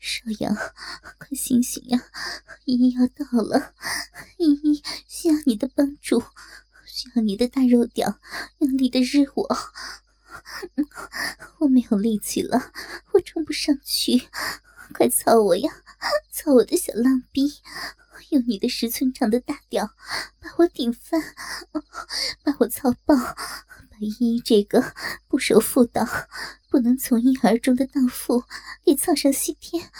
少阳，快醒醒呀！依依要到了，依依需要你的帮助，需要你的大肉屌用力的日我。我没有力气了，我冲不上去，快操我呀！操我的小浪逼，用你的十寸长的大屌把我顶翻，把我操爆，把依依这个不守妇道。不能从一而终的荡妇给操上西天，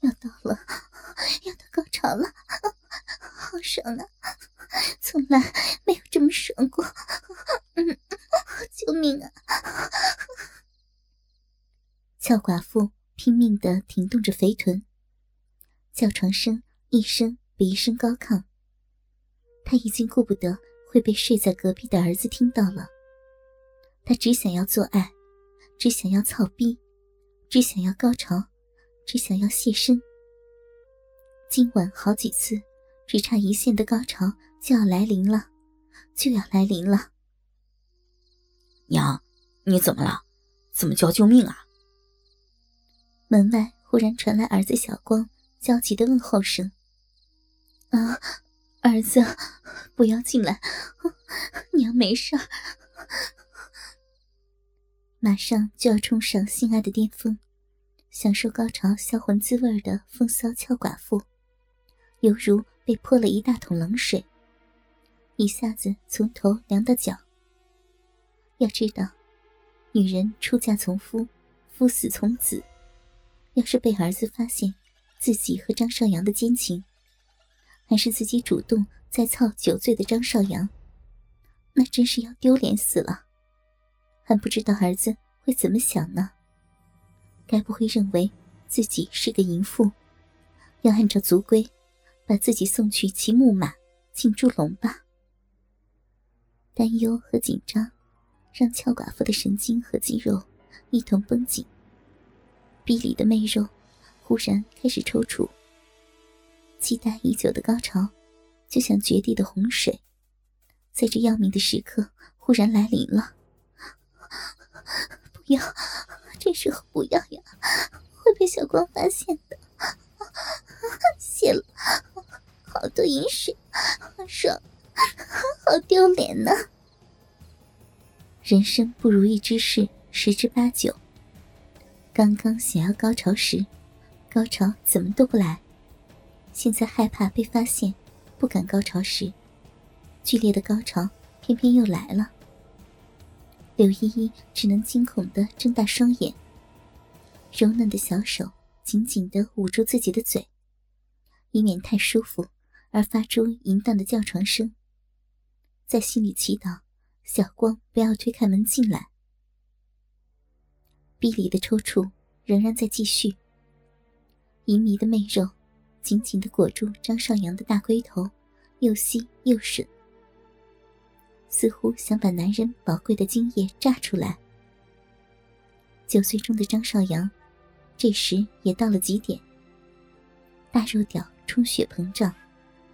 要到了，要到高潮了，好爽啊！从来没有这么爽过，救命啊！俏寡妇拼命的挺动着肥臀，叫床声一声比一声高亢，她已经顾不得会被睡在隔壁的儿子听到了。他只想要做爱，只想要操逼，只想要高潮，只想要现身。今晚好几次，只差一线的高潮就要来临了，就要来临了。娘，你怎么了？怎么叫救命啊？门外忽然传来儿子小光焦急的问候声：“啊，儿子，不要进来，娘没事。”马上就要冲上性爱的巅峰，享受高潮销魂滋味的风骚俏寡妇，犹如被泼了一大桶冷水，一下子从头凉到脚。要知道，女人出嫁从夫，夫死从子。要是被儿子发现自己和张少阳的奸情，还是自己主动在操酒醉的张少阳，那真是要丢脸死了。还不知道儿子会怎么想呢？该不会认为自己是个淫妇，要按照族规把自己送去骑木马进猪笼吧？担忧和紧张让俏寡妇的神经和肌肉一同绷紧，逼里的媚肉忽然开始抽搐。期待已久的高潮，就像绝地的洪水，在这要命的时刻忽然来临了。不要，这时候不要呀，会被小光发现的。谢了，好多饮水，爽，好丢脸呢。人生不如意之事十之八九。刚刚想要高潮时，高潮怎么都不来；现在害怕被发现，不敢高潮时，剧烈的高潮偏偏又来了。柳依依只能惊恐的睁大双眼，柔嫩的小手紧紧的捂住自己的嘴，以免太舒服而发出淫荡的叫床声。在心里祈祷小光不要推开门进来。臂里的抽搐仍然在继续，淫迷的媚肉紧紧的裹住张少阳的大龟头，又吸又吮。似乎想把男人宝贵的精液榨出来。九岁中的张少阳，这时也到了极点。大肉屌充血膨胀，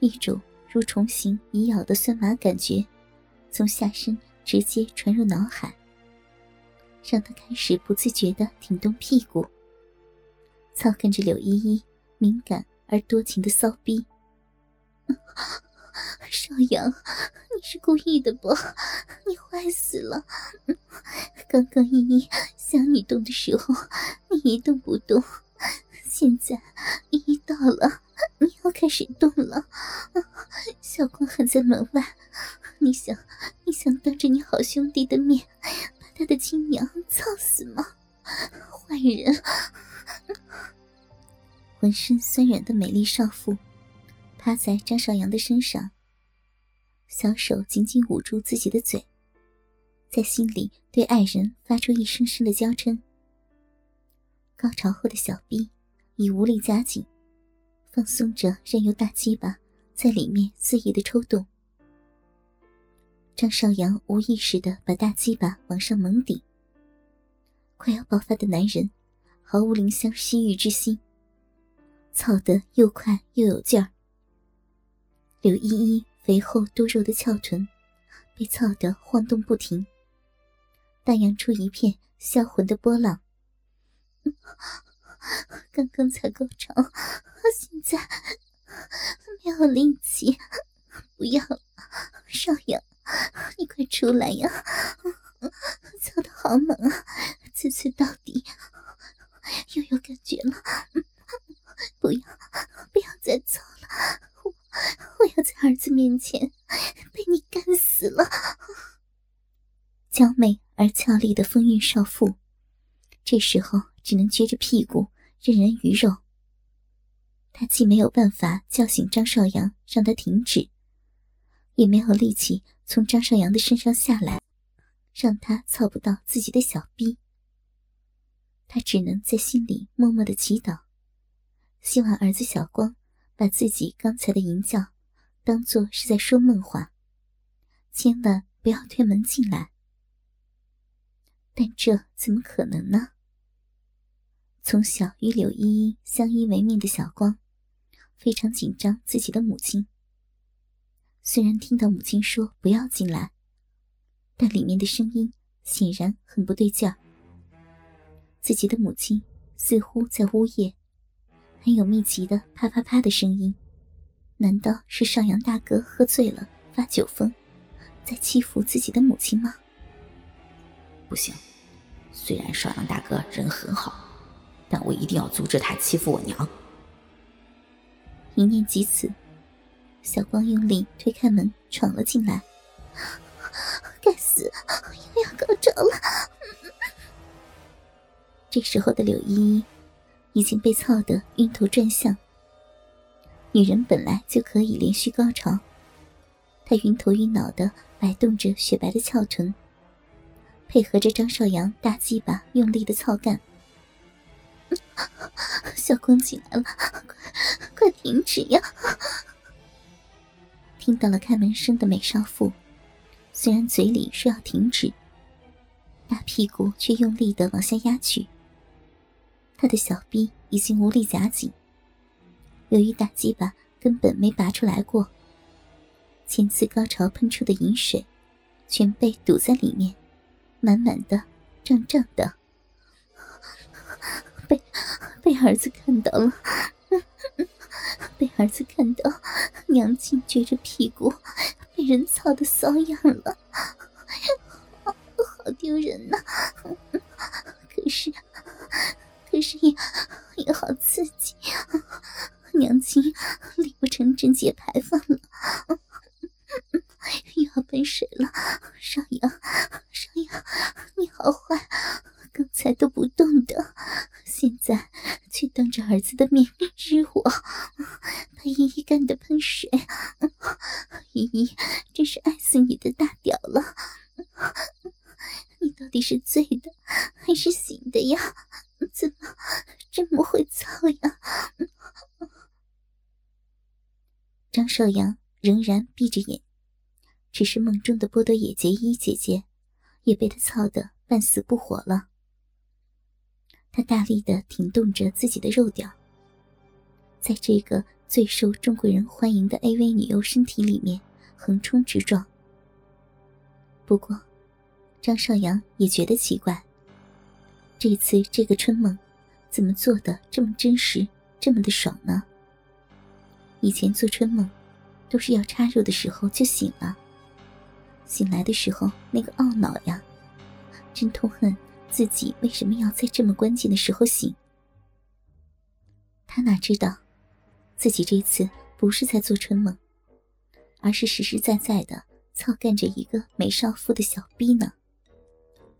一种如虫形蚁咬的酸麻感觉，从下身直接传入脑海，让他开始不自觉的挺动屁股，操跟着柳依依敏感而多情的骚逼。少阳，你是故意的不？你坏死了！刚刚依依想你动的时候，你一动不动。现在依依到了，你要开始动了。小光还在门外，你想，你想当着你好兄弟的面，酸软的美丽少妇。趴在张少阳的身上，小手紧紧捂住自己的嘴，在心里对爱人发出一声声的娇嗔。高潮后的小臂已无力夹紧，放松着，任由大鸡巴在里面肆意的抽动。张少阳无意识的把大鸡巴往上猛顶，快要爆发的男人毫无怜香惜玉之心，操得又快又有劲儿。柳依依肥厚多肉的翘臀被操得晃动不停，荡漾出一片销魂的波浪。刚刚才高潮，现在没有力气，不要了，少爷。你快出来呀！操的好猛啊，次次到底，又有感觉了。不要，不要再走了，我我要在儿子面前被你干死了。娇美而俏丽的风韵少妇，这时候只能撅着屁股任人鱼肉。她既没有办法叫醒张少阳，让他停止，也没有力气。从张少阳的身上下来，让他操不到自己的小逼。他只能在心里默默的祈祷，希望儿子小光把自己刚才的淫叫当做是在说梦话，千万不要推门进来。但这怎么可能呢？从小与柳依依相依为命的小光，非常紧张自己的母亲。虽然听到母亲说不要进来，但里面的声音显然很不对劲儿。自己的母亲似乎在呜咽，很有密集的啪啪啪的声音。难道是少阳大哥喝醉了发酒疯，在欺负自己的母亲吗？不行，虽然少阳大哥人很好，但我一定要阻止他欺负我娘。一念及此。小光用力推开门，闯了进来。该死，又要高潮了！这时候的柳依依已经被操得晕头转向。女人本来就可以连续高潮，她晕头晕脑的摆动着雪白的翘臀，配合着张少阳大鸡巴用力的操干。小光进来了，快快停止呀！听到了开门声的美少妇，虽然嘴里说要停止，大屁股却用力的往下压去。他的小臂已经无力夹紧，由于大鸡巴根本没拔出来过，前次高潮喷出的饮水全被堵在里面，满满的、胀胀的，被被儿子看到了。被儿子看到娘亲撅着屁股被人操的骚痒了，喷水了。少阳，少阳，你好坏，刚才都不动的，现在却当着儿子的面日我。把依依干的喷水，依依真是爱死你的大屌了！你到底是醉的还是醒的呀？怎么这么会操呀？张少阳仍然闭着眼，只是梦中的波多野结衣姐姐也被他操得半死不活了。他大力的挺动着自己的肉屌，在这个。最受中国人欢迎的 AV 女优身体里面横冲直撞。不过，张少阳也觉得奇怪，这次这个春梦怎么做的这么真实，这么的爽呢？以前做春梦都是要插入的时候就醒了，醒来的时候那个懊恼呀，真痛恨自己为什么要在这么关键的时候醒。他哪知道？自己这次不是在做春梦，而是实实在在的操干着一个美少妇的小逼呢。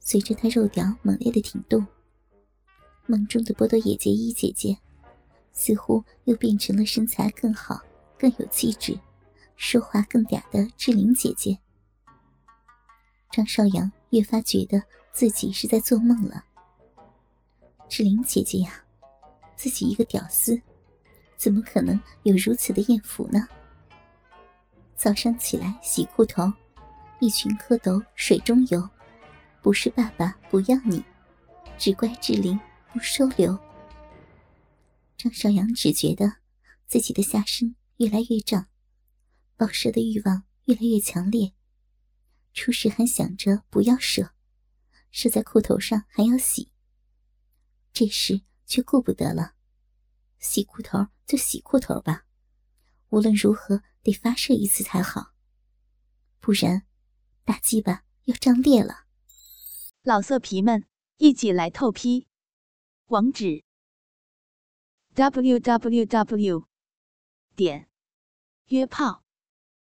随着他肉屌猛烈的挺动，梦中的波多野结衣姐姐似乎又变成了身材更好、更有气质、说话更嗲的志玲姐姐。张少阳越发觉得自己是在做梦了。志玲姐姐呀，自己一个屌丝。怎么可能有如此的艳福呢？早上起来洗裤头，一群蝌蚪水中游，不是爸爸不要你，只怪志玲不收留。张少阳只觉得自己的下身越来越胀，报射的欲望越来越强烈。初时还想着不要射，射在裤头上还要洗，这时却顾不得了，洗裤头就洗裤头吧，无论如何得发射一次才好，不然大鸡巴要胀裂了。老色皮们，一起来透批，网址：w w w. 点约炮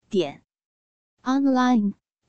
点 online。